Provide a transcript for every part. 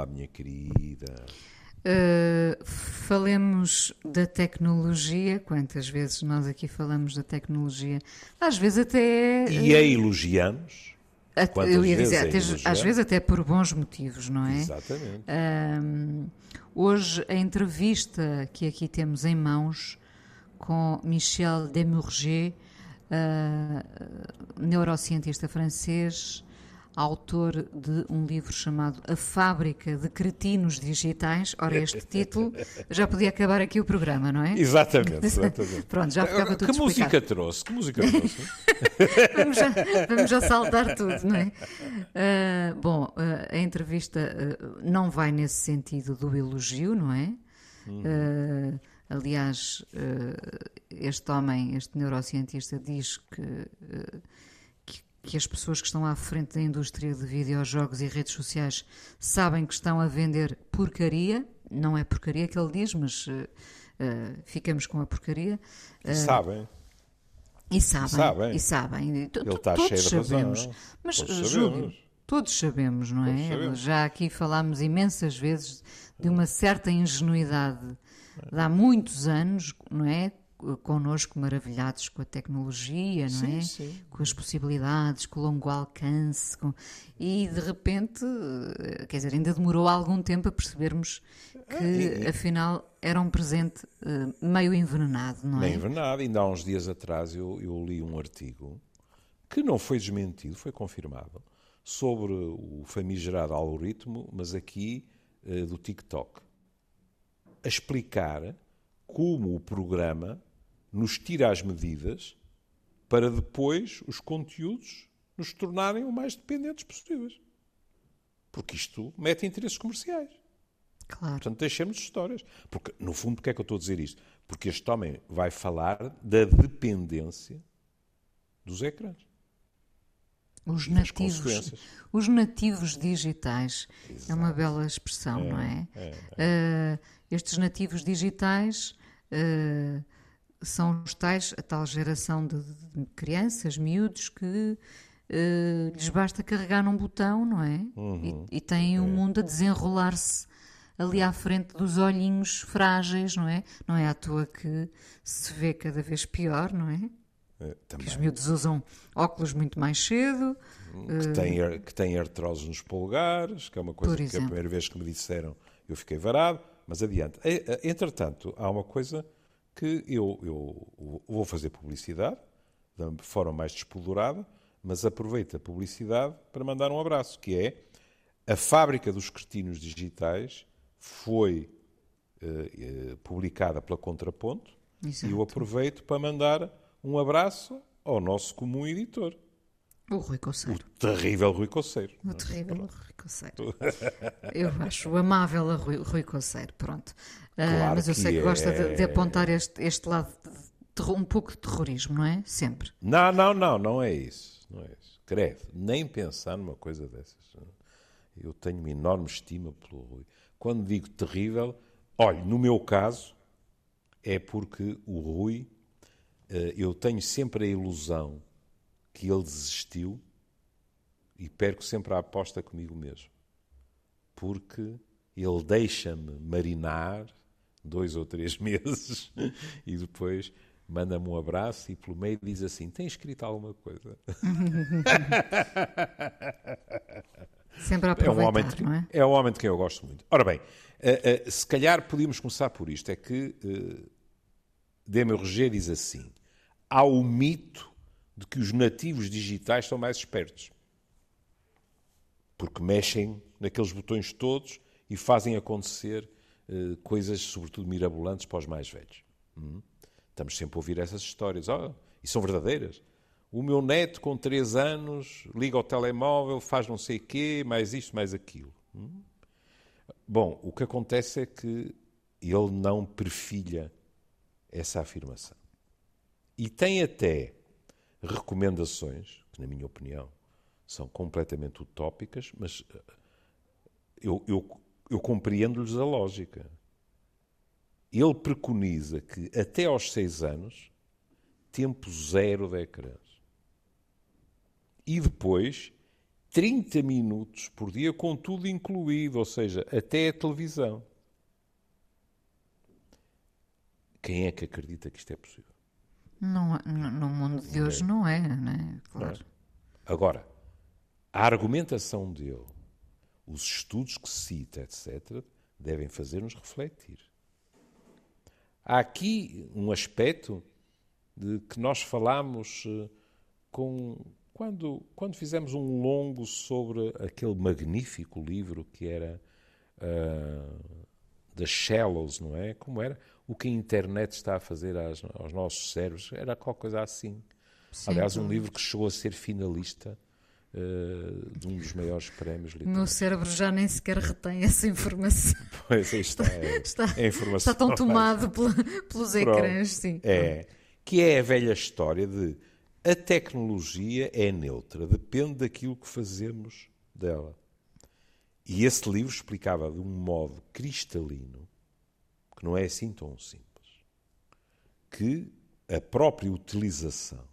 Olá, minha querida. Uh, falemos da tecnologia. Quantas vezes nós aqui falamos da tecnologia? Às vezes até. E a elogiamos. Eu ia dizer, até, às vezes até por bons motivos, não é? Exatamente. Uh, hoje, a entrevista que aqui temos em mãos com Michel Demurger, uh, neurocientista francês, autor de um livro chamado A Fábrica de Cretinos Digitais. Ora, este título já podia acabar aqui o programa, não é? Exatamente, exatamente. Pronto, já ficava tudo Que música trouxe? Que música trouxe? vamos, já, vamos já saltar tudo, não é? Uh, bom, uh, a entrevista uh, não vai nesse sentido do elogio, não é? Uhum. aliás, este homem, este neurocientista, diz que que as pessoas que estão à frente da indústria de videojogos e redes sociais sabem que estão a vender porcaria. Não é porcaria que ele diz, mas uh, uh, ficamos com a porcaria. Uh, sabem. E sabem. sabem. E sabem. Ele está todos sabemos. Razão. Mas, todos Júlio, todos sabemos, não é? Sabemos. Já aqui falámos imensas vezes de uma certa ingenuidade de há muitos anos, não é? Connosco maravilhados com a tecnologia, não sim, é? Sim. Com as possibilidades, com o longo alcance, com... e de repente, eh, quer dizer, ainda demorou algum tempo a percebermos que ah, afinal era um presente uh, meio envenenado, não é? Meio envenenado, ainda há uns dias atrás eu, eu li um artigo que não foi desmentido, foi confirmado, sobre o famigerado algoritmo, mas aqui uh, do TikTok, a explicar como o programa nos tira as medidas para depois os conteúdos nos tornarem o mais dependentes possíveis. Porque isto mete interesses comerciais. Claro. Portanto, deixemos de histórias. Porque, no fundo, porquê é que eu estou a dizer isto? Porque este homem vai falar da dependência dos ecrãs. Os nativos, os nativos digitais. Exato. É uma bela expressão, é, não é? é, é. Uh, estes nativos digitais uh, são os tais, a tal geração de, de crianças, miúdos, que uh, lhes basta carregar num botão, não é? Uhum. E, e têm o um é. mundo a desenrolar-se ali à frente dos olhinhos frágeis, não é? Não é à toa que se vê cada vez pior, não é? é que os miúdos usam óculos muito mais cedo. Que uh, têm, que têm artrose nos polegares, que é uma coisa que a primeira vez que me disseram eu fiquei varado. Mas adiante. Entretanto, há uma coisa que eu, eu vou fazer publicidade, da forma mais despolurada, mas aproveito a publicidade para mandar um abraço, que é a fábrica dos cretinos digitais foi uh, uh, publicada pela Contraponto Exato. e eu aproveito para mandar um abraço ao nosso comum editor. O Rui Coceiro. O terrível Rui Coceiro. O terrível Rui Coceiro. Eu acho o amável a Rui, Rui Coceiro, pronto. Ah, claro uh, mas eu sei que é... gosta de, de apontar este, este lado, de, um pouco de terrorismo, não é? Sempre. Não, não, não, não é isso. Não é isso. Credo, nem pensar numa coisa dessas. Eu tenho uma enorme estima pelo Rui. Quando digo terrível, olhe, no meu caso, é porque o Rui, uh, eu tenho sempre a ilusão que ele desistiu e perco sempre a aposta comigo mesmo. Porque ele deixa-me marinar dois ou três meses e depois manda-me um abraço e pelo meio diz assim: Tem escrito alguma coisa? Sempre a é um homem de, não é? É um homem de quem eu gosto muito. Ora bem, uh, uh, se calhar podíamos começar por isto: é que uh, Roger diz assim: há o mito de que os nativos digitais são mais espertos. Porque mexem naqueles botões todos e fazem acontecer uh, coisas, sobretudo mirabolantes, para os mais velhos. Hum? Estamos sempre a ouvir essas histórias. Oh, e são verdadeiras. O meu neto, com 3 anos, liga ao telemóvel, faz não sei quê, mais isto, mais aquilo. Hum? Bom, o que acontece é que ele não perfilha essa afirmação. E tem até recomendações, que, na minha opinião, são completamente utópicas, mas eh, eu, eu, eu compreendo-lhes a lógica. Ele preconiza que até aos seis anos, tempo zero de ecrãs. E depois, 30 minutos por dia, com tudo incluído, ou seja, até a televisão. Quem é que acredita que isto é possível? Não, no mundo de hoje não é, não é? Claro. Não é? Agora, a argumentação dele, os estudos que cita, etc., devem fazer-nos refletir. Há aqui um aspecto de que nós falamos eh, com, quando, quando fizemos um longo sobre aquele magnífico livro que era uh, The Shallows, não é? Como era? O que a internet está a fazer às, aos nossos cérebros. Era qualquer coisa assim. Sim, Aliás, um livro que chegou a ser finalista uh, de um dos maiores prémios literários. O meu cérebro já nem sequer retém essa informação. Pois, está. É, está, é informação está tão tomado pelos ecrãs, sim. É, que é a velha história de a tecnologia é neutra, depende daquilo que fazemos dela. E esse livro explicava de um modo cristalino, que não é assim tão simples, que a própria utilização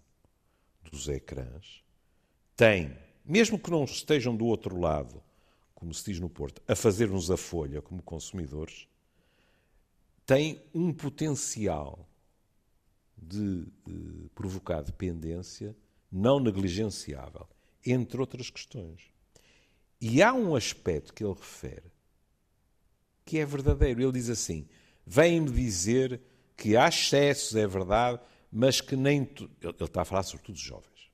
dos ecrãs tem, mesmo que não estejam do outro lado, como se diz no Porto, a fazer-nos a folha como consumidores, tem um potencial de, de eh, provocar dependência não negligenciável, entre outras questões. E há um aspecto que ele refere que é verdadeiro. Ele diz assim: vem-me dizer que há excessos, é verdade, mas que nem. Tu... Ele está a falar sobretudo de jovens.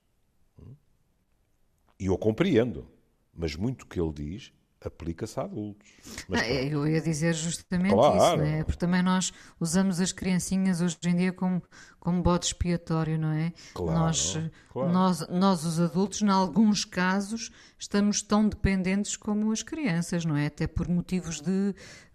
E eu compreendo, mas muito que ele diz aplica-se a adultos. Mas, ah, eu ia dizer justamente claro. isso, não é? Porque também nós usamos as criancinhas hoje em dia como, como bode expiatório, não é? Claro, nós, claro. nós, nós, os adultos, em alguns casos, estamos tão dependentes como as crianças, não é? Até por motivos de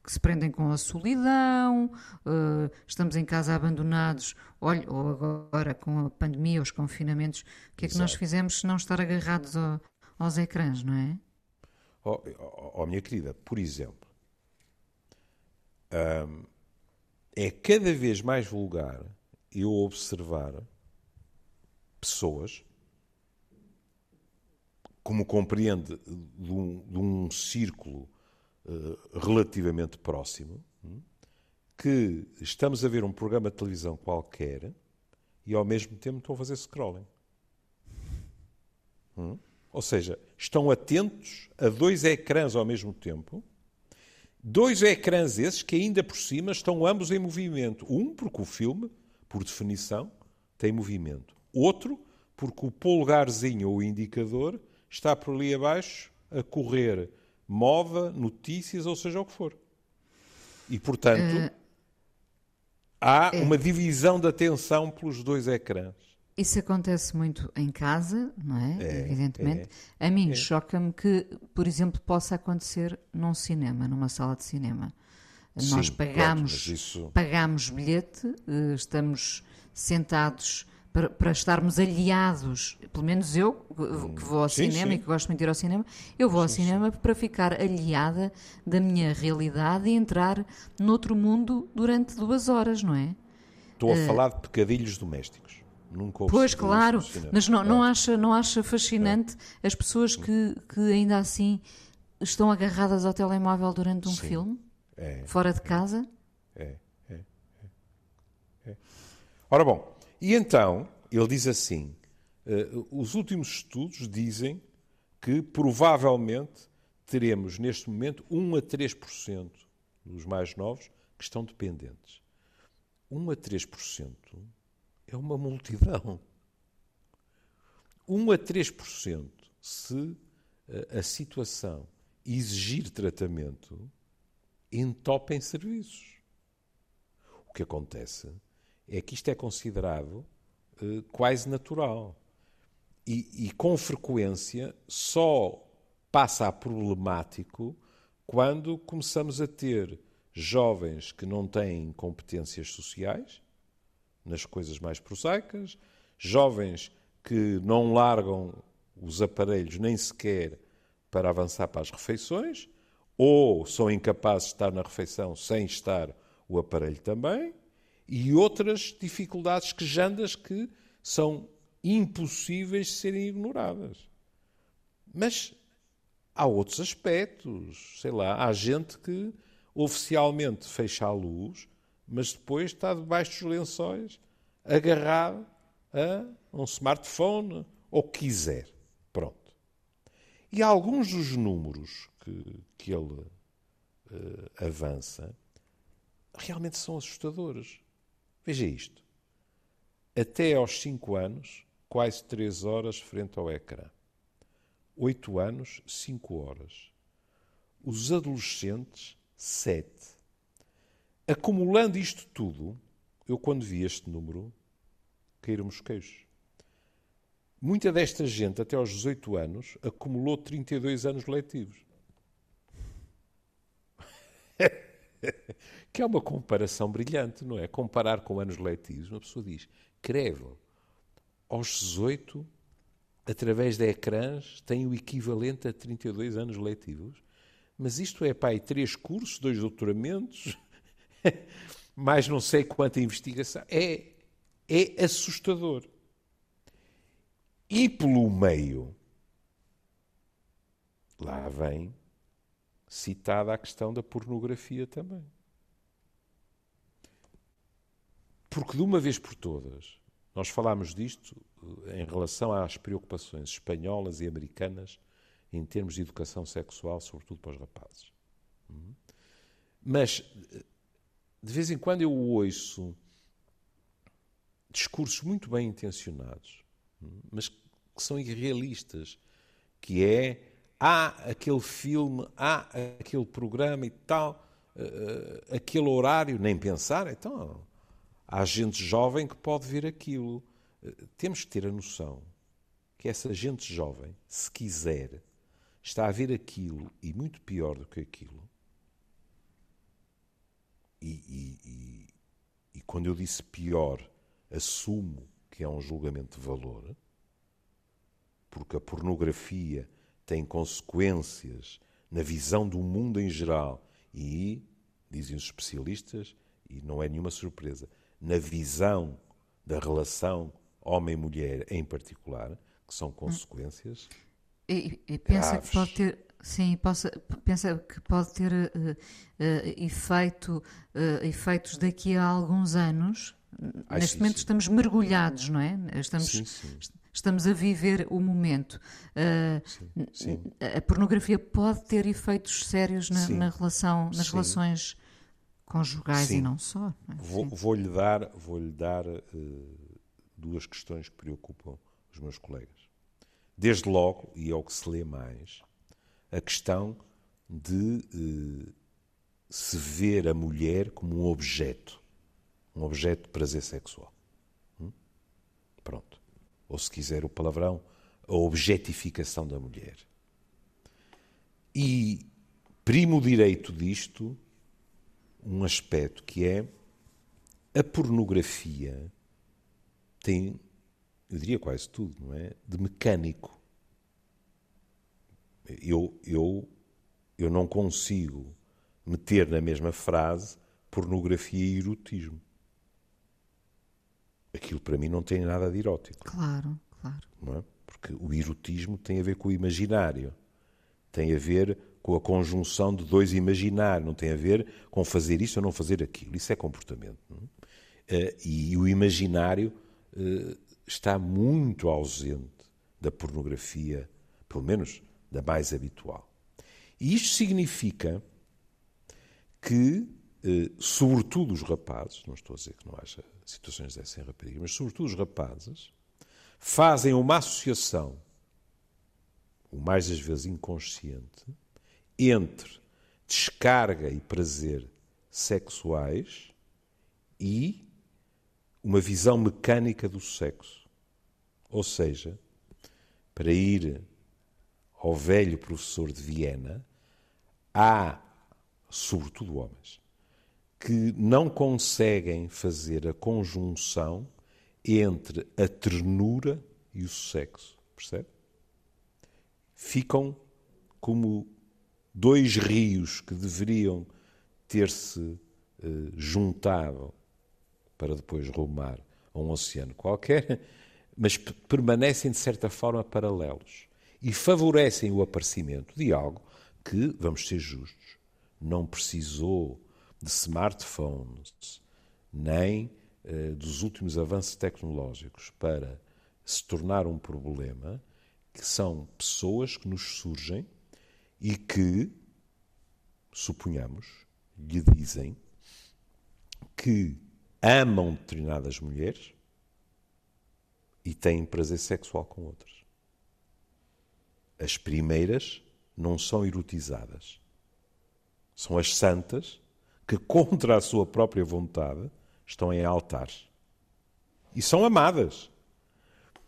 que se prendem com a solidão, uh, estamos em casa abandonados, olha, ou agora com a pandemia, os confinamentos, o que é Exato. que nós fizemos se não estar agarrados ao, aos ecrãs, não é? Oh, oh, oh, minha querida, por exemplo, é cada vez mais vulgar eu observar pessoas, como compreende, de um, de um círculo uh, relativamente próximo, hum, que estamos a ver um programa de televisão qualquer e ao mesmo tempo estão a fazer scrolling. Hum? Ou seja, estão atentos a dois ecrãs ao mesmo tempo. Dois ecrãs esses que ainda por cima estão ambos em movimento. Um, porque o filme, por definição, tem movimento. Outro, porque o polegarzinho ou o indicador está por ali abaixo a correr moda, notícias, ou seja o que for. E, portanto, uh, há é. uma divisão da atenção pelos dois ecrãs. Isso acontece muito em casa, não é? é Evidentemente. É, a mim é. choca-me que, por exemplo, possa acontecer num cinema, numa sala de cinema. Sim, Nós pagamos, pronto, isso... pagamos bilhete, eh, estamos sentados para, para, estarmos aliados, pelo menos eu, que vou ao sim, cinema sim. e que gosto muito de ir ao cinema, eu vou ao sim, cinema para ficar aliada da minha realidade e entrar noutro mundo durante duas horas, não é? Estou a uh, falar de pecadilhos domésticos. Nunca pois, claro, mas não, não, é. acha, não acha fascinante é. as pessoas que, que ainda assim estão agarradas ao telemóvel durante um Sim. filme? É. Fora de casa? É. é. é. Ora bom, e então ele diz assim: uh, os últimos estudos dizem que provavelmente teremos neste momento 1 a 3% dos mais novos que estão dependentes. 1 a 3% é uma multidão. 1 a 3%, se eh, a situação exigir tratamento, entopem serviços. O que acontece é que isto é considerado uh, quase natural. E, e, com frequência só passa a problemático quando começamos a ter jovens que não têm competências sociais nas coisas mais prosaicas, jovens que não largam os aparelhos nem sequer para avançar para as refeições, ou são incapazes de estar na refeição sem estar o aparelho também, e outras dificuldades quejandas que são impossíveis de serem ignoradas. Mas há outros aspectos. Sei lá, há gente que oficialmente fecha a luz, mas depois está debaixo dos lençóis, agarrado a um smartphone ou quiser. Pronto. E alguns dos números que, que ele uh, avança realmente são assustadores. Veja isto. Até aos 5 anos, quase 3 horas frente ao ecrã. 8 anos, 5 horas. Os adolescentes, 7. Acumulando isto tudo, eu quando vi este número, caíram os queixos. Muita desta gente, até aos 18 anos, acumulou 32 anos letivos. que é uma comparação brilhante, não é? Comparar com anos letivos, uma pessoa diz, crevo, aos 18 através de ecrãs, tem o equivalente a 32 anos letivos. Mas isto é, pai, três cursos, dois doutoramentos, mais não sei quanta investigação. É, é assustador. E pelo meio, lá vem citada a questão da pornografia também. Porque de uma vez por todas, nós falámos disto em relação às preocupações espanholas e americanas em termos de educação sexual, sobretudo para os rapazes. Mas, de vez em quando, eu ouço discursos muito bem intencionados, mas que são irrealistas, que é há aquele filme, há aquele programa e tal, uh, aquele horário, nem pensar, então há gente jovem que pode ver aquilo temos que ter a noção que essa gente jovem, se quiser, está a ver aquilo e muito pior do que aquilo. E, e, e, e quando eu disse pior, assumo que é um julgamento de valor, porque a pornografia tem consequências na visão do mundo em geral e, dizem os especialistas, e não é nenhuma surpresa, na visão da relação homem-mulher em particular, que são consequências. E, e pensa graves. que pode ter. Sim, possa, pensa que pode ter uh, uh, efeito, uh, efeitos daqui a alguns anos. Ai, Neste sim, momento sim. estamos mergulhados, não é? Estamos, sim, estamos a viver o momento. A pornografia pode ter efeitos sérios na, na relação, nas relações conjugais e não só. Não é? Vou-lhe vou dar, vou -lhe dar duas questões que preocupam os meus colegas. Desde logo, e é o que se lê mais, a questão de eh, se ver a mulher como um objeto, um objeto de prazer sexual. Hum? Pronto. Ou se quiser o palavrão, a objetificação da mulher. E primo direito disto, um aspecto que é a pornografia tem, eu diria quase tudo, não é? De mecânico. Eu, eu, eu não consigo meter na mesma frase pornografia e erotismo. Aquilo para mim não tem nada de erótico. Claro, claro. É? Porque o erotismo tem a ver com o imaginário, tem a ver com a conjunção de dois imaginários, não tem a ver com fazer isso ou não fazer aquilo. Isso é comportamento. É? E o imaginário eh, está muito ausente da pornografia, pelo menos da mais habitual. E isto significa que, eh, sobretudo os rapazes, não estou a dizer que não haja situações dessas em raparigas, mas sobretudo os rapazes, fazem uma associação, o mais das vezes inconsciente, entre descarga e prazer sexuais e uma visão mecânica do sexo. Ou seja, para ir ao velho professor de Viena, há, sobretudo homens, que não conseguem fazer a conjunção entre a ternura e o sexo. Percebe? Ficam como dois rios que deveriam ter-se eh, juntado para depois rumar a um oceano qualquer, mas permanecem de certa forma paralelos. E favorecem o aparecimento de algo que, vamos ser justos, não precisou de smartphones nem eh, dos últimos avanços tecnológicos para se tornar um problema, que são pessoas que nos surgem e que, suponhamos, lhe dizem que amam determinadas mulheres e têm prazer sexual com outras. As primeiras não são erotizadas. São as santas que, contra a sua própria vontade, estão em altares. E são amadas.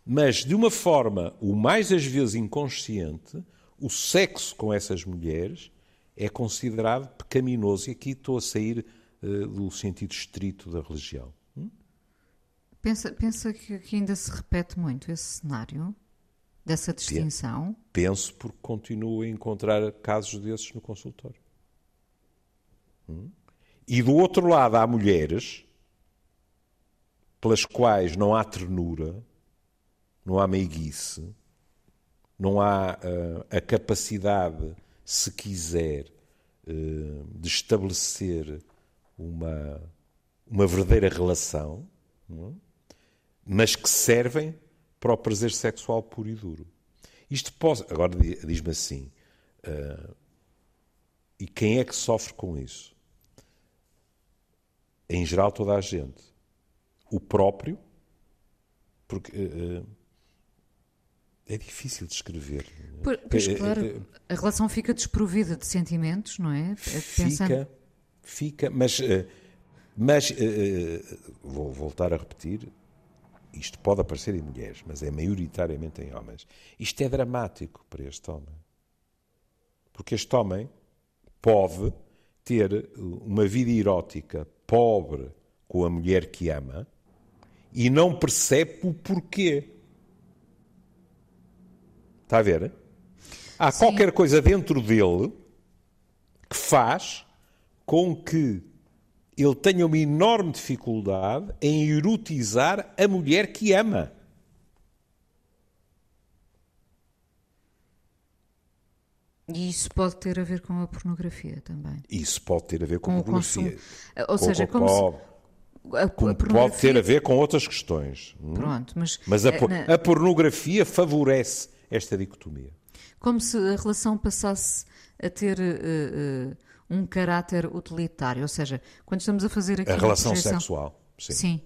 Mas, de uma forma, o mais às vezes inconsciente, o sexo com essas mulheres é considerado pecaminoso. E aqui estou a sair uh, do sentido estrito da religião. Hum? Pensa, pensa que, que ainda se repete muito esse cenário? Dessa distinção? Penso porque continuo a encontrar casos desses no consultório. Hum? E do outro lado há mulheres pelas quais não há ternura, não há meiguice, não há uh, a capacidade, se quiser, uh, de estabelecer uma, uma verdadeira relação, hum? mas que servem para o prazer sexual puro e duro. Isto pode. Agora diz-me assim. Uh, e quem é que sofre com isso? Em geral, toda a gente. O próprio, porque uh, é difícil de escrever. Pois, claro, a relação fica desprovida de sentimentos, não é? Fica, fica, mas, mas vou voltar a repetir, isto pode aparecer em mulheres, mas é maioritariamente em homens. Isto é dramático para este homem. Porque este homem pode ter uma vida erótica pobre com a mulher que ama e não percebe o porquê. Está a ver? Há Sim. qualquer coisa dentro dele que faz com que ele tenha uma enorme dificuldade em erotizar a mulher que ama. E isso pode ter a ver com a pornografia também. Isso pode ter a ver com, com a pornografia. Consumo. Ou seja, como, como, se, a, como pode ter a ver com outras questões. Hum? Pronto, mas, mas a, eh, na... a pornografia favorece esta dicotomia. Como se a relação passasse a ter uh, uh, um caráter utilitário. Ou seja, quando estamos a fazer aqui. A relação projeção... sexual. Sim. sim.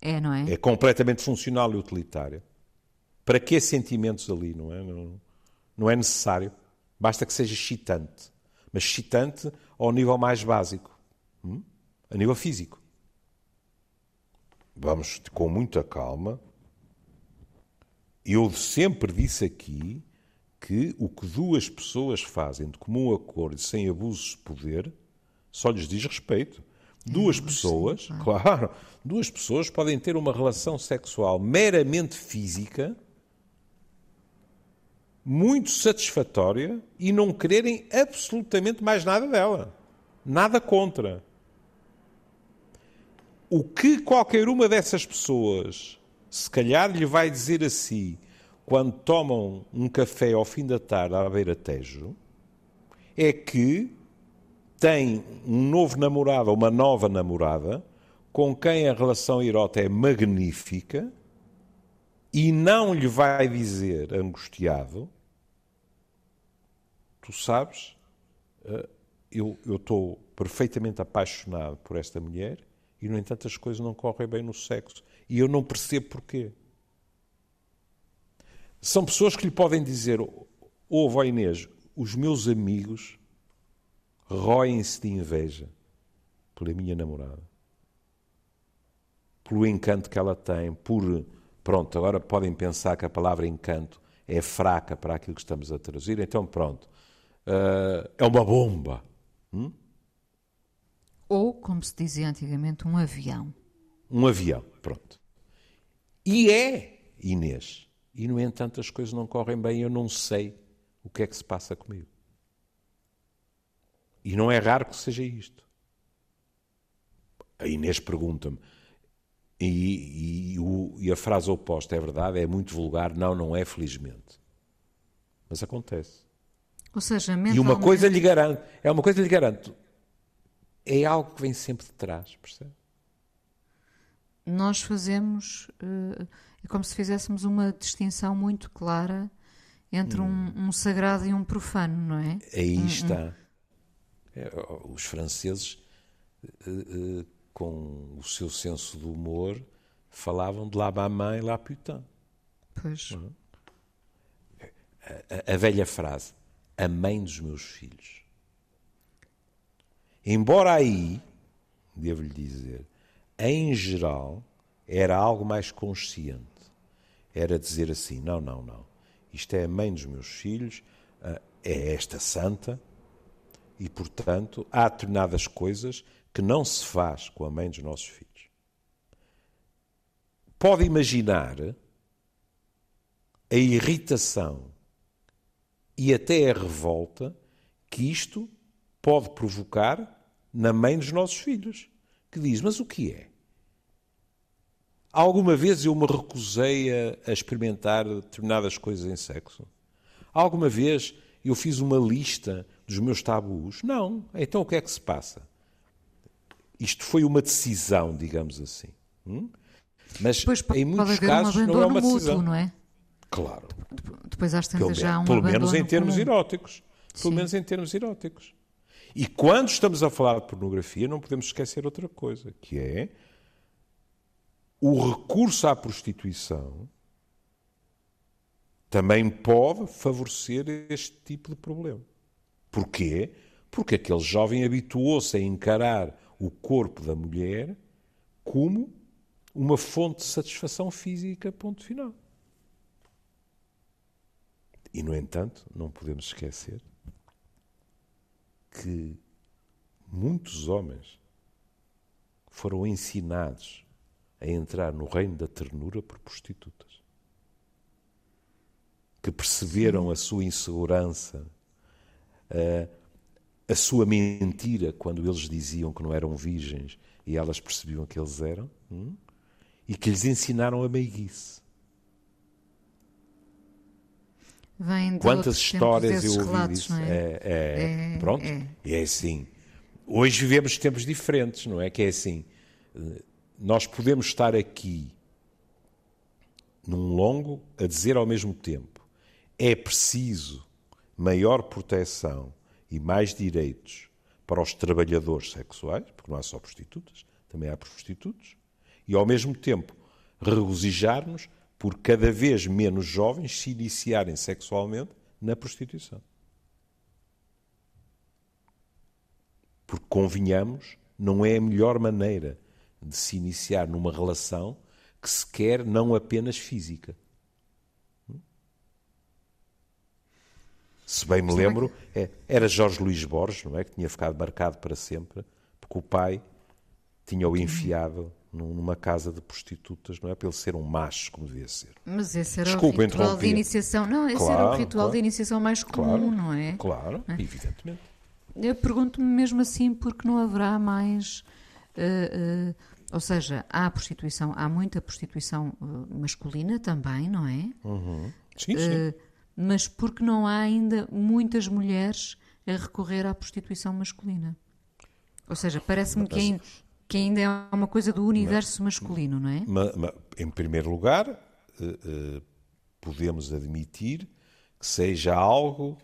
É, não é? É completamente funcional e utilitária. Para que sentimentos ali, não é? Não, não é necessário. Basta que seja excitante. Mas excitante ao nível mais básico. Hum? A nível físico. Vamos com muita calma. Eu sempre disse aqui que o que duas pessoas fazem de comum acordo e sem abusos de poder só lhes diz respeito. Duas é, pessoas, sim, claro. claro, duas pessoas podem ter uma relação sexual meramente física, muito satisfatória e não quererem absolutamente mais nada dela. Nada contra. O que qualquer uma dessas pessoas, se calhar, lhe vai dizer a si quando tomam um café ao fim da tarde à beira-tejo, é que tem um novo namorado uma nova namorada com quem a relação erótica é magnífica e não lhe vai dizer angustiado: Tu sabes, eh, eu estou perfeitamente apaixonado por esta mulher e, no entanto, as coisas não correm bem no sexo e eu não percebo porquê. São pessoas que lhe podem dizer: Ouve, oh, Inês, os meus amigos roem-se de inveja pela minha namorada, pelo encanto que ela tem, por. Pronto, agora podem pensar que a palavra encanto é fraca para aquilo que estamos a traduzir, então pronto. Uh, é uma bomba. Hum? Ou, como se dizia antigamente, um avião. Um avião, pronto. E é, Inês, e, no entanto, as coisas não correm bem, eu não sei o que é que se passa comigo. E não é raro que seja isto. A Inês pergunta-me, e, e, e, a frase oposta é verdade, é muito vulgar, não, não é, felizmente. Mas acontece. Ou seja, mentalmente... E uma coisa lhe garanto, é uma coisa lhe garanto, é algo que vem sempre de trás, percebe? Nós fazemos, uh, é como se fizéssemos uma distinção muito clara entre hum. um, um, sagrado e um profano, não é? Aí um, está. É, os franceses, uh, uh, com o seu senso de humor, falavam de la maman e la putain. Pois. Uhum. A, a, a velha frase, a mãe dos meus filhos. Embora aí, devo-lhe dizer, em geral, era algo mais consciente. Era dizer assim: não, não, não. Isto é a mãe dos meus filhos, ah, é esta santa, e portanto há determinadas coisas que não se faz com a mãe dos nossos filhos. Pode imaginar a irritação e até a revolta que isto pode provocar na mãe dos nossos filhos, que diz: Mas o que é? Alguma vez eu me recusei a, experimentar determinadas coisas em sexo? Alguma vez eu fiz uma lista dos meus tabus? Não. Então o que é que se passa? Isto foi uma decisão, digamos assim. Hum? Mas Depois, em muitos casos um não é uma decisão. Mútuo, não é? Claro. Depois às tantas pelo, já há um Pelo menos em termos comum. eróticos. Pelo Sim. menos em termos eróticos. E quando estamos a falar de pornografia, não podemos esquecer outra coisa, que é o recurso à prostituição também pode favorecer este tipo de problema. Porquê? Porque aquele jovem habituou-se a encarar o corpo da mulher como uma fonte de satisfação física, ponto final. E, no entanto, não podemos esquecer que muitos homens foram ensinados a entrar no reino da ternura por prostitutas. Que perceberam a sua insegurança, a, a sua mentira quando eles diziam que não eram virgens e elas percebiam que eles eram, hum? e que lhes ensinaram a meiguice. Vem Quantas histórias eu ouvi relatos, disso? É? É, é, É, pronto, é. é assim. Hoje vivemos tempos diferentes, não é? Que é assim. Nós podemos estar aqui num longo a dizer ao mesmo tempo é preciso maior proteção e mais direitos para os trabalhadores sexuais, porque não há só prostitutas, também há prostitutos, e ao mesmo tempo regozijar-nos por cada vez menos jovens se iniciarem sexualmente na prostituição. Porque, convenhamos, não é a melhor maneira de se iniciar numa relação que se quer não apenas física. Se bem me lembro, é, era Jorge Luís Borges, não é? Que tinha ficado marcado para sempre, porque o pai tinha-o enfiado numa casa de prostitutas, não é? Para ele ser um macho, como devia ser. Mas esse era Desculpa, o ritual de iniciação. Não, esse Claro, era o ritual claro. de iniciação mais comum, Claro, não é? Claro, evidentemente. Eu pergunto-me mesmo assim porque não haverá mais. Eh, eh, ou seja, há prostituição, há muita prostituição eh, masculina também, não é? Sim, sim. Eh, mas porque não há ainda muitas mulheres a recorrer à prostituição masculina. Ou seja, parece-me que, ain- que ainda é uma coisa do universo masculino, não é? Ma- ma- em primeiro lugar, podemos admitir que seja algo.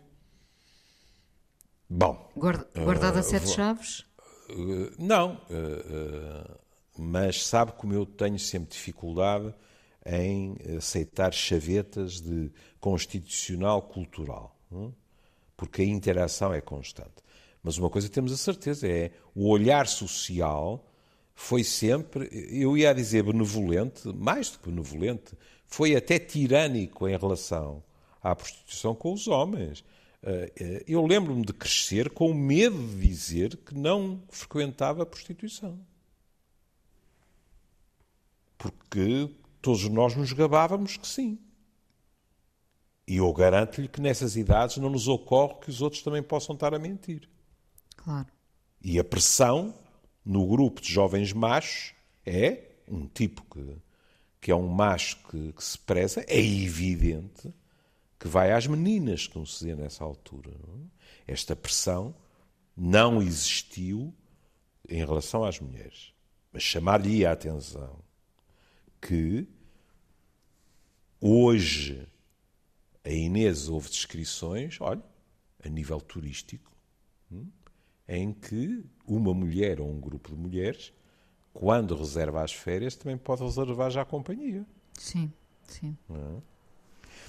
Bom, Guarda- Guardado a sete chaves? Eh, não, eh, mas sabe como eu tenho sempre dificuldade em aceitar chavetas de constitucional cultural, hum? porque a interação é constante. Mas uma coisa temos a certeza é o olhar social foi sempre, eu ia dizer benevolente, mais do que benevolente, foi até tirânico em relação à prostituição com os homens. Eh, eh, Eu lembro-me de crescer com medo de dizer que não frequentava a prostituição. Porque todos nós nos gabávamos que sim. E eu garanto-lhe que nessas idades não nos ocorre que os outros também possam estar a mentir. Claro. E a pressão no grupo de jovens machos é um tipo que, que é um macho que, que se preza, é evidente que vai às meninas, como se dizia nessa altura. É? Esta pressão não existiu em relação às mulheres. Mas chamar-lhe a atenção que hoje a Inês houve descrições, olha, a nível turístico, hum, em que uma mulher ou um grupo de mulheres, quando reserva as férias, também pode reservar já a companhia. Sim, sim. É?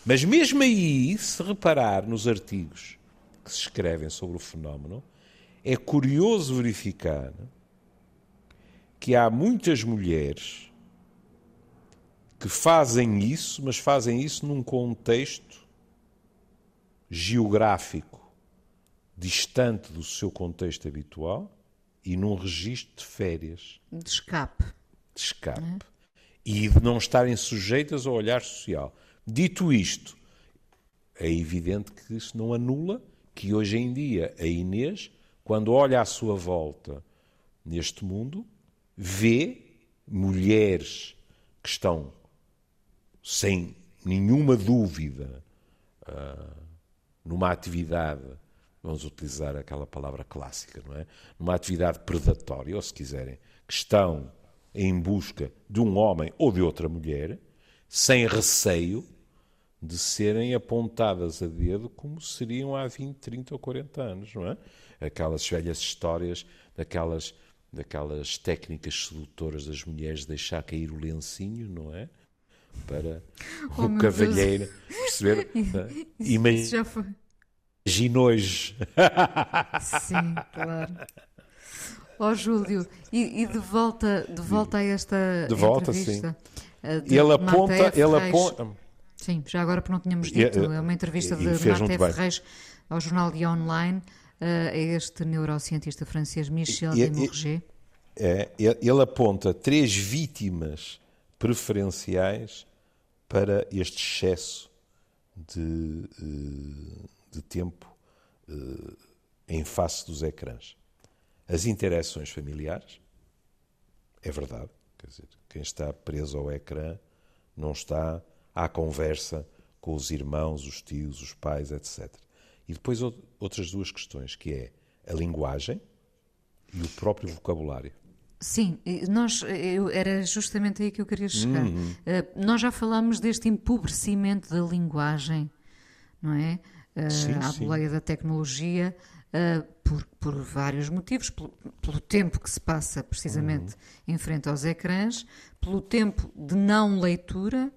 Mas mesmo aí, se reparar nos artigos que se escrevem sobre o fenómeno, é curioso verificar que há muitas mulheres que fazem isso, mas fazem isso num contexto geográfico distante do seu contexto habitual e num registro de férias. De escape. De escape. É? E de não estarem sujeitas ao olhar social. Dito isto, é evidente que isso não anula que hoje em dia a Inês, quando olha à sua volta neste mundo, vê mulheres que estão sem nenhuma dúvida uh, numa atividade, vamos utilizar aquela palavra clássica, não é? Numa atividade predatória, ou se quiserem, que estão em busca de um homem ou de outra mulher, sem receio de serem apontadas a dedo como seriam há 20, 30 ou 40 anos, não é? Aquelas velhas histórias daquelas, daquelas técnicas sedutoras das mulheres de deixar cair o lencinho, não é? Para oh, o cavalheiro perceber. Imagina já foi. Ginões. Sim, claro. Ó oh, Júlio, e, e, de volta, de volta a esta de volta, entrevista. Sim. Eh, ele aponta, ele aponta. Sim, já agora porque não tínhamos dito, é uma entrevista de Marta Ferreira ao jornal de Online, uh, a este neurocientista francês Michel Desmourget. É, ele aponta três vítimas preferenciais para este excesso de, eh, de tempo eh, em face dos ecrãs. As interações familiares, é verdade, quer dizer, quem está preso ao ecrã não está à conversa com os irmãos, os tios, os pais, etc. E depois outras duas questões, que é a linguagem e o próprio vocabulário. Sim, nós, eu, era justamente aí que eu queria chegar. Uhum. Uh, nós já falámos deste empobrecimento da linguagem, não é? Uh, sim, à boleia da tecnologia, uh, por, por, vários motivos, pelo, pelo, tempo que se passa precisamente uhum. em frente aos ecrãs, pelo tempo de não leitura,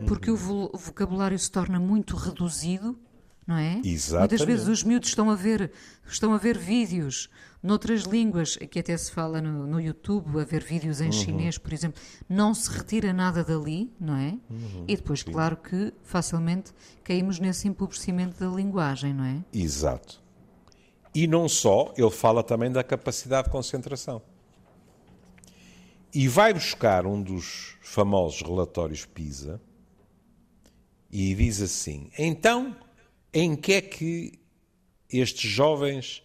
uhum. porque o vocabulário se torna muito reduzido, não é? Exatamente. Muitas vezes os miúdos estão a ver, estão a ver vídeos noutras línguas, que até se fala no, no YouTube, a ver vídeos em uhum. chinês, por exemplo, não se retira nada dali, não é? Uhum. E depois, Sim. claro que facilmente caímos nesse empobrecimento da linguagem, não é? Exato. E não só, ele fala também da capacidade de concentração. E vai buscar um dos famosos relatórios PISA e diz assim: então, em que é que estes jovens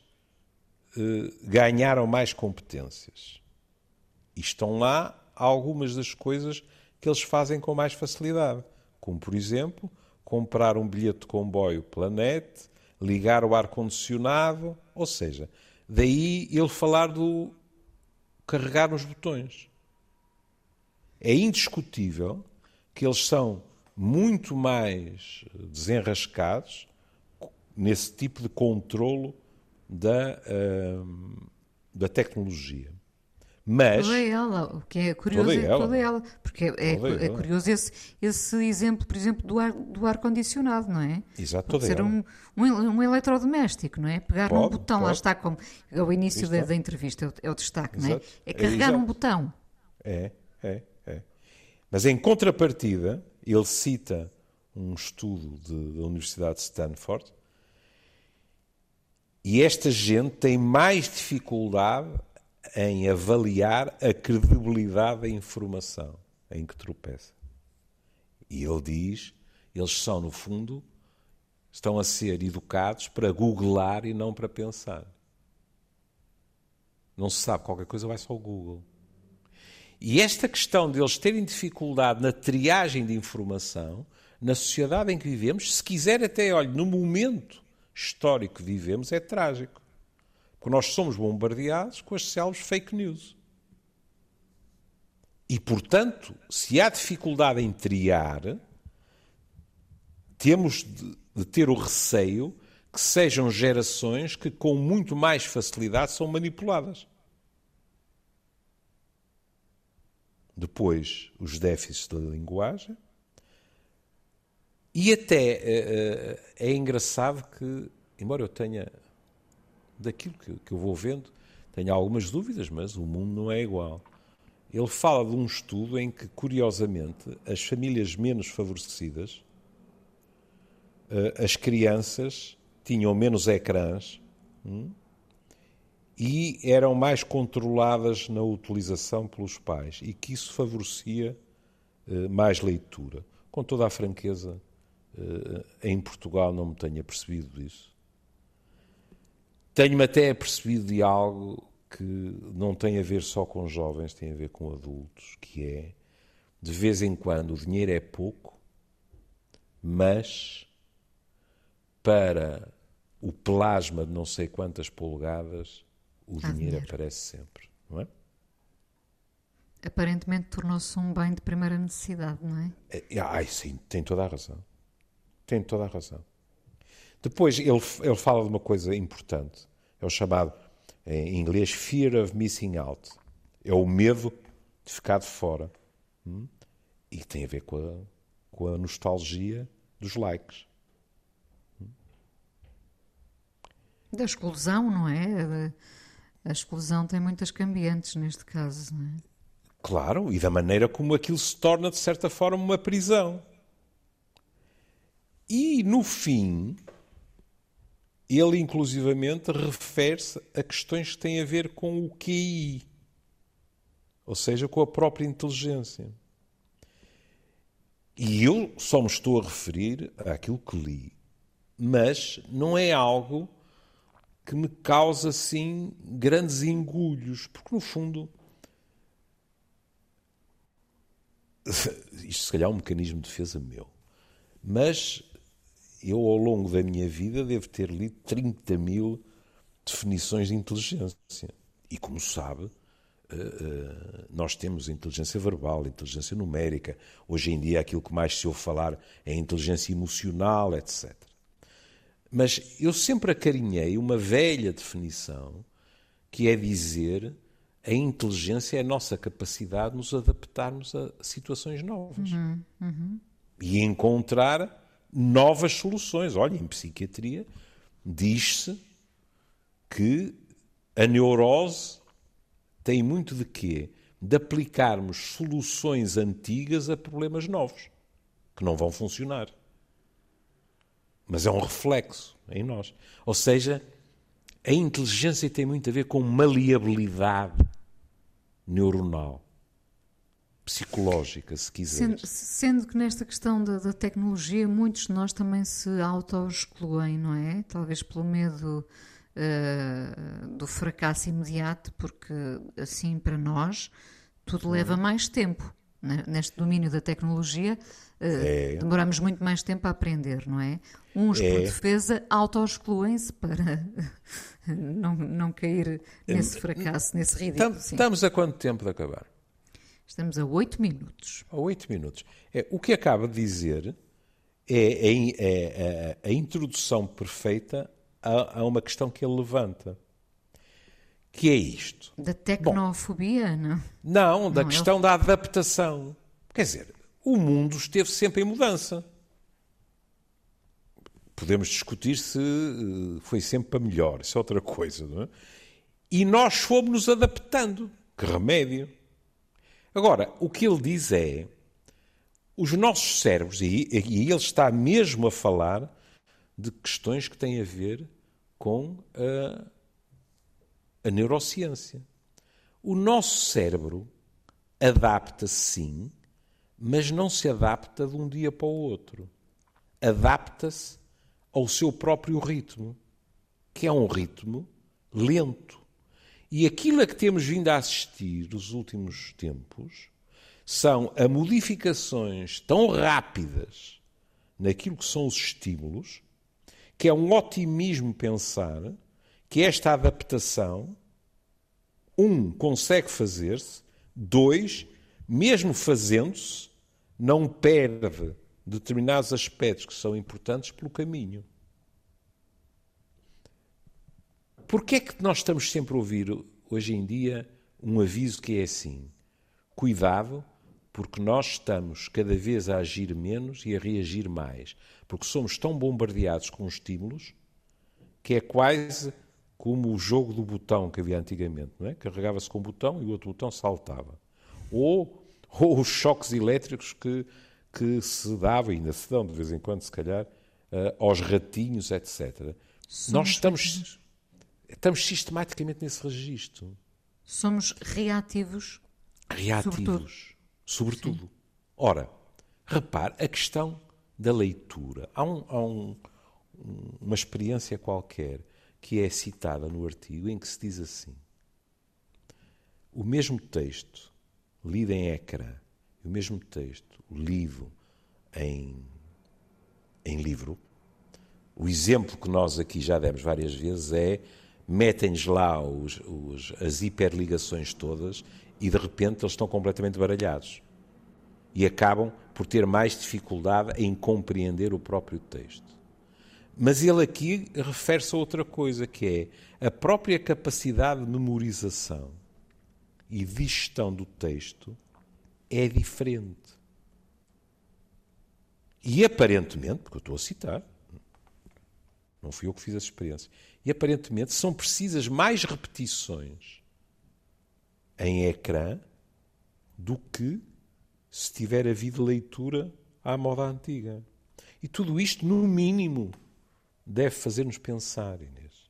eh, ganharam mais competências. E estão lá algumas das coisas que eles fazem com mais facilidade, como, por exemplo, comprar um bilhete de comboio pela net, ligar o ar-condicionado, ou seja, daí ele falar do carregar nos botões. É indiscutível que eles são muito mais desenrascados nesse tipo de controlo da, uh, da tecnologia. Mas, toda ela, o que é curioso toda é ela. toda ela, porque é, é, é curioso esse, esse exemplo, por exemplo, do ar, do ar condicionado, não é? Exato, pode ser um, um, um, eletrodoméstico, não é? Pegar pode, num botão, pode. lá está como é o início da, da, entrevista, é o, é o destaque, Exato. não é? É carregar um botão. É, é. Mas em contrapartida, ele cita um estudo de, da Universidade de Stanford e esta gente tem mais dificuldade em avaliar a credibilidade da informação em que tropeça. E ele diz, eles são, no fundo, estão a ser educados para googlar e não para pensar. Não se sabe qualquer coisa, vai só ao Google. E esta questão de eles terem dificuldade na triagem de informação, na sociedade em que vivemos, se quiser até, olhe, no momento histórico que vivemos, é trágico. Porque nós somos bombardeados com as células fake news. E, portanto, se há dificuldade em triar, temos de, de ter o receio que sejam gerações que, com muito mais facilidade, são manipuladas. Depois, os déficits da linguagem. E até é, é engraçado que, embora eu tenha, daquilo que, que eu vou vendo, tenho algumas dúvidas, mas o mundo não é igual. Ele fala de um estudo em que, curiosamente, as famílias menos favorecidas, eh, as crianças tinham menos ecrãs hum, e eram mais controladas na utilização pelos pais e que isso favorecia eh, mais leitura. Com toda a franqueza, eh, em Portugal não me tenho apercebido disso. Tenho-me até apercebido de algo que não tem a ver só com jovens, tem a ver com adultos, que é, de vez em quando, o dinheiro é pouco, mas para o plasma de não sei quantas polegadas, o dinheiro, dinheiro, aparece sempre, não é? Aparentemente tornou-se um bem de primeira necessidade, não é? é ai, sim, tem toda a razão. Tem toda a razão. Depois, ele, ele fala de uma coisa importante, é o chamado em inglês, fear of missing out. É o medo de ficar de fora. Hum? E tem a ver com a, com a nostalgia dos likes. Da exclusão, não é? A exclusão tem muitas cambiantes neste caso, não é? Claro, e da maneira como aquilo se torna, de certa forma, uma prisão. E, no fim, ele inclusivamente refere-se a questões que têm a ver com o QI, ou seja, com a própria inteligência. E eu só me estou a referir àquilo que li, mas não é algo que me causa assim grandes engulhos, porque no fundo isto se calhar é um mecanismo de defesa meu, mas eu, ao longo da minha vida, devo ter lido 30 mil definições de inteligência. E, como sabe, eh, eh, nós temos inteligência verbal, inteligência numérica. Hoje em dia, aquilo que mais se ouve falar é inteligência emocional, etc. Mas eu sempre acarinhei uma velha definição que é dizer a inteligência é a nossa capacidade de nos adaptarmos a situações novas uhum, uhum. e encontrar novas soluções. Olha, em psiquiatria diz-se que a neurose tem muito de quê? De aplicarmos soluções antigas a problemas novos, que não vão funcionar. Mas é um reflexo em nós. Ou seja, a inteligência tem muito a ver com maleabilidade neuronal psicológica, se quiser. Sendo, sendo, que nesta questão da, da, tecnologia, muitos de nós também se auto-excluem, não é? Talvez pelo medo uh, do fracasso imediato, porque assim para nós tudo leva mais tempo. Né? Neste domínio da tecnologia, uh, é. demoramos muito mais tempo a aprender, não é? Uns, é. por defesa, auto-excluem-se para não, não cair nesse fracasso, nesse ridículo. Estamos a quanto tempo de acabar? Estamos a oito minutos. A oito minutos. É, o que acaba de dizer é, é, é, é a introdução perfeita a, a, uma questão que ele levanta. Que é isto. Da tecnofobia, Bom, não? Não, da não, questão ele... da adaptação. Quer dizer, o mundo esteve sempre em mudança. Podemos discutir se eh, foi sempre para melhor, isso é outra coisa, não é? E nós fomos nos adaptando. Que remédio. Agora, o que ele diz é: os nossos cérebros, e, e ele está mesmo a falar de questões que têm a ver com a, a neurociência. O nosso cérebro adapta-se sim, mas não se adapta de um dia para o outro. Adapta-se ao seu próprio ritmo, que é um ritmo lento. E aquilo a que temos vindo a assistir nos últimos tempos são a modificações tão rápidas naquilo que são os estímulos, que é um otimismo pensar que esta adaptação, um, consegue fazer-se, dois, mesmo fazendo-se, não perde determinados aspectos que são importantes pelo caminho. Porquê é que nós estamos sempre a ouvir, hoje em dia, um aviso que é assim? Cuidado, porque nós estamos cada vez a agir menos e a reagir mais. Porque somos tão bombardeados com estímulos que é quase como o jogo do botão que havia antigamente, não é? Carregava-se com um botão e o outro botão saltava. Ou, ou os choques elétricos que, que se davam, ainda se dão de vez em quando, se calhar, uh, aos ratinhos, etc. Somos nós estamos Estamos sistematicamente nesse registro. Somos reativos. Reativos. Sobretudo. sobretudo. Ora, repare, a questão da leitura. Há, um, há um, uma experiência qualquer que é citada no artigo em que se diz assim: o mesmo texto lido em ecrã, o mesmo texto lido em, em livro, o exemplo que nós aqui já demos várias vezes é metem-lhes lá os, os, as hiperligações todas e de repente eles estão completamente baralhados. E acabam por ter mais dificuldade em compreender o próprio texto. Mas ele aqui refere-se a outra coisa, que é a própria capacidade de memorização e de gestão do texto é diferente. E aparentemente, porque eu estou a citar, não fui eu que fiz essa experiência, e aparentemente são precisas mais repetições em ecrã do que se tiver havido leitura à moda antiga. E tudo isto, no mínimo, deve fazer-nos pensar, Inês.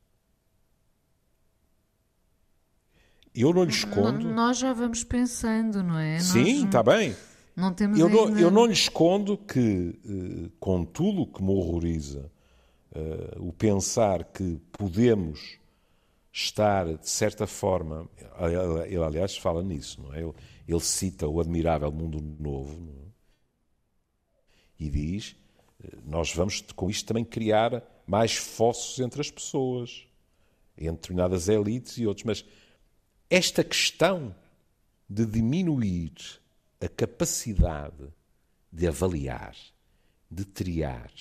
Eu não lhe escondo. Nós já vamos pensando, não é? Sim, está bem. Não temos eu, ainda... não, eu não lhe escondo que, eh, com tudo o que me horroriza uh, o pensar que podemos estar, de certa forma, ele, aliás fala nisso, não é? Ele, ele cita o admirável mundo novo é? e diz: eh, nós vamos com isto também criar mais fossos entre as pessoas, entre determinadas elites e outros, mas esta questão de diminuir a capacidade de avaliar, de triar,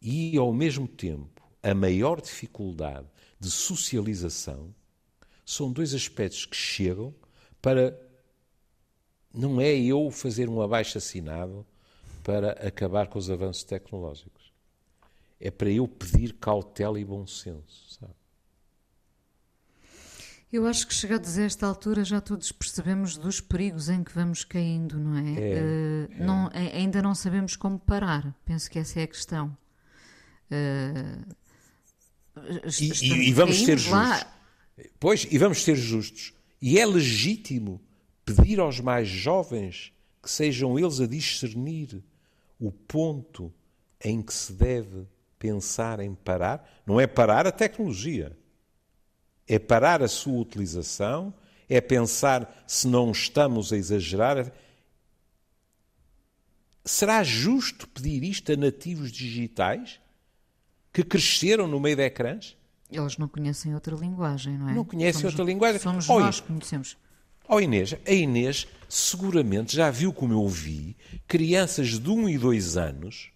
e, ao mesmo tempo, a maior dificuldade de socialização são dois aspectos que chegam para. Não é eu fazer um abaixo-assinado para acabar com os avanços tecnológicos. É para eu pedir cautela e bom senso, sabe? Eu acho que chegados a esta altura já todos percebemos dos perigos em que vamos caindo, não é? é, uh, é. Não, ainda não sabemos como parar. Penso que essa é a questão. Uh, e, e, vamos ser justos. Lá. Pois, e vamos ser justos. E é legítimo pedir aos mais jovens que sejam eles a discernir o ponto em que se deve pensar em parar. Não é parar a tecnologia, é parar a sua utilização, é pensar se não estamos a exagerar. Será justo pedir isto a nativos digitais? que cresceram no meio de ecrãs? Eles não conhecem outra linguagem, não é? Não conhecem somos, outra linguagem. Somos oh, nós que conhecemos. Oh Inês, a Inês seguramente já viu como eu vi crianças de 1 um e 2 anos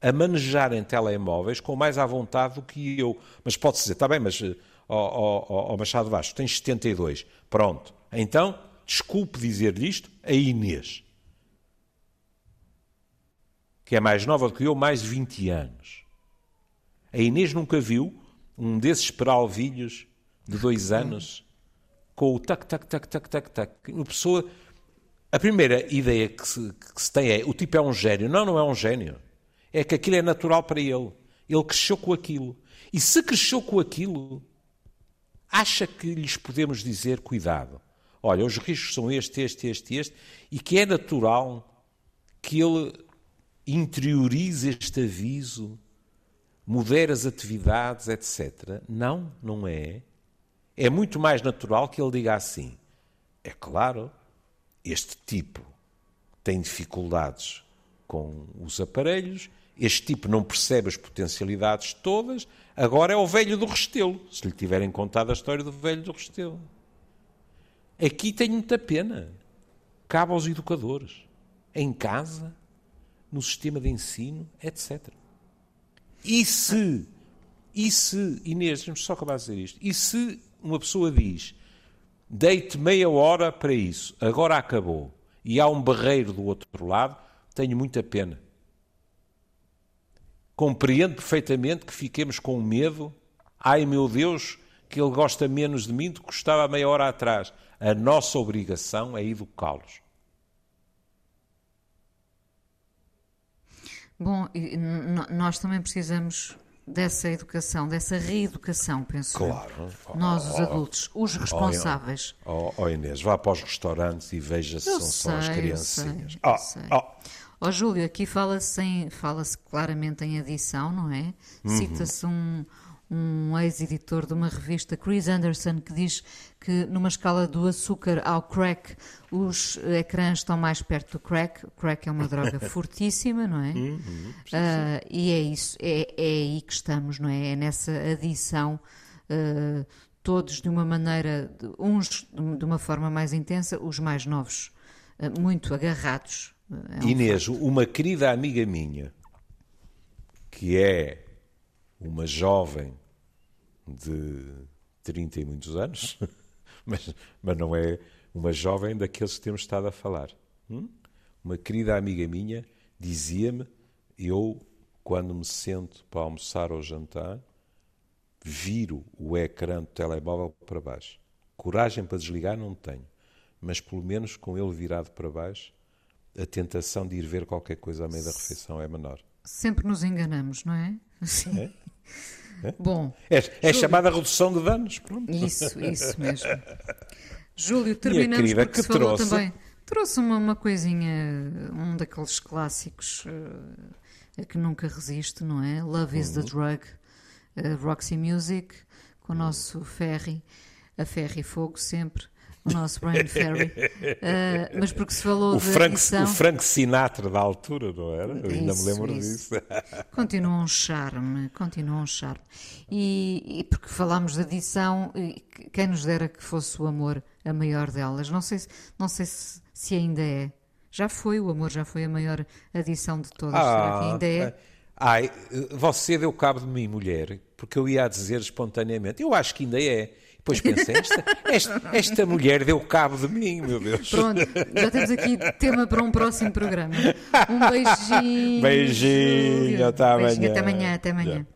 a manejarem telemóveis com mais à vontade do que eu. Mas pode-se dizer, está bem, mas oh, oh, oh, Machado Vasco, tens 72. Pronto. Então, desculpe dizer-lhe isto, a Inês, que é mais nova do que eu, mais de 20 anos. A Inês nunca viu um desses peralvilhos de dois anos com o tac, tac, tac, tac, tac, tac. Uma pessoa. A primeira ideia que se, que se tem é o tipo é um gênio. Não, não é um gênio. É que aquilo é natural para ele. Ele cresceu com aquilo. E se cresceu com aquilo, acha que lhes podemos dizer cuidado. Olha, os riscos são este, este, este, este, e que é natural que ele interiorize este aviso modera as atividades, etc. Não, não é. É muito mais natural que ele diga assim: é claro, este tipo tem dificuldades com os aparelhos, este tipo não percebe as potencialidades todas, agora é o velho do Restelo, se lhe tiverem contado a história do velho do Restelo. Aqui tenho muita pena. Cabe aos educadores, em casa, no sistema de ensino, etc. E se, e se, Inês, vamos só acabar de dizer isto, e se uma pessoa diz, deite meia hora para isso, agora acabou, e há um barreiro do outro lado, tenho muita pena. Compreendo perfeitamente que fiquemos com medo, ai meu Deus, que ele gosta menos de mim do que gostava meia hora atrás. A nossa obrigação é educá-los. Bom, nós também precisamos dessa educação, dessa reeducação, penso Claro. Eu. Nós, os adultos, os responsáveis. Oh, oh, oh, Inês, vá para os restaurantes e veja se eu são sei, só as criancinhas. Eu sei, oh, oh. oh, Júlio, aqui fala-se fala claramente em adição, não é? Uhum. Cita-se um um ex-editor de uma revista, Chris Anderson, que diz que numa escala do açúcar ao crack, os ecrãs estão mais perto do crack. O crack é uma droga fortíssima, não é? Uhum, uh, e é isso, é, é aí que estamos, não é? É nessa adição. Uh, todos de uma maneira, uns de uma forma mais intensa, os mais novos, uh, muito agarrados. É um Inês, fato. uma querida amiga minha, que é uma jovem de 30 e muitos anos, mas, mas não é uma jovem daqueles que temos estado a falar. Hum? Uma querida amiga minha dizia-me: eu, quando me sento para almoçar ou jantar, viro o ecrã do telemóvel para baixo. Coragem para desligar não tenho, mas pelo menos com ele virado para baixo, a tentação de ir ver qualquer coisa à meio da refeição é menor. Sempre nos enganamos, não é? Sim. É? É? Bom. É, é chamada redução de danos. Pronto. Isso, isso mesmo. Júlio, terminamos porque que se falou trouxe... também. Trouxe uma, uma coisinha, um daqueles clássicos uh, que nunca resisto, não é? Love is the uhum. Drug, uh, Roxy Music, com o nosso Ferry, a Ferry Fogo sempre o nosso Brian Ferry. Uh, mas porque se falou o Frank, edição... O Frank Sinatra da altura, não era? Eu ainda isso, me lembro isso. disso. Continua um charme, continua um charme. E, e porque falámos da edição, quem nos dera que fosse o amor a maior delas. Não sei, não sei se, se ainda é. Já foi, o amor já foi a maior adição de todas. Ah, Será que ainda é? é? Ai, você deu cabo de mim, mulher, porque eu ia dizer espontaneamente. Eu acho que ainda é. Depois pensa, esta, esta, esta, mulher deu cabo de mim, meu Deus. Pronto, já temos aqui tema para um próximo programa. Um beijinho. Beijinho, até amanhã. Beijinho, até amanhã, até amanhã.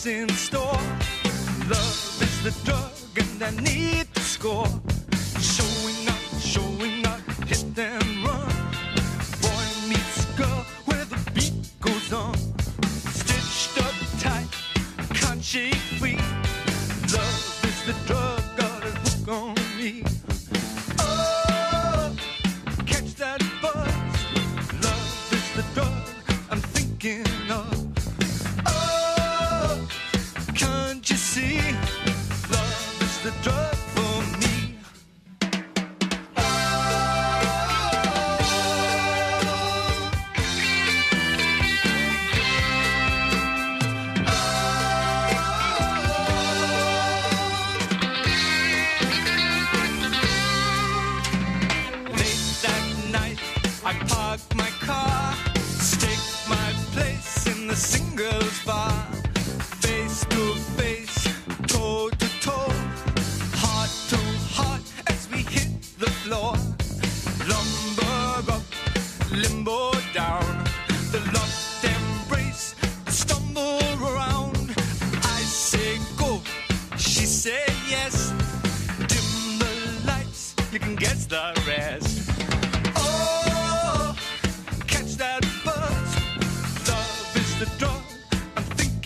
what's in store. Love is the drug, and I need to score.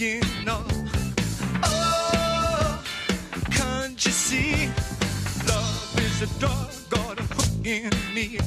thinking of. Oh, can't you see? Love is a doggone hook in me.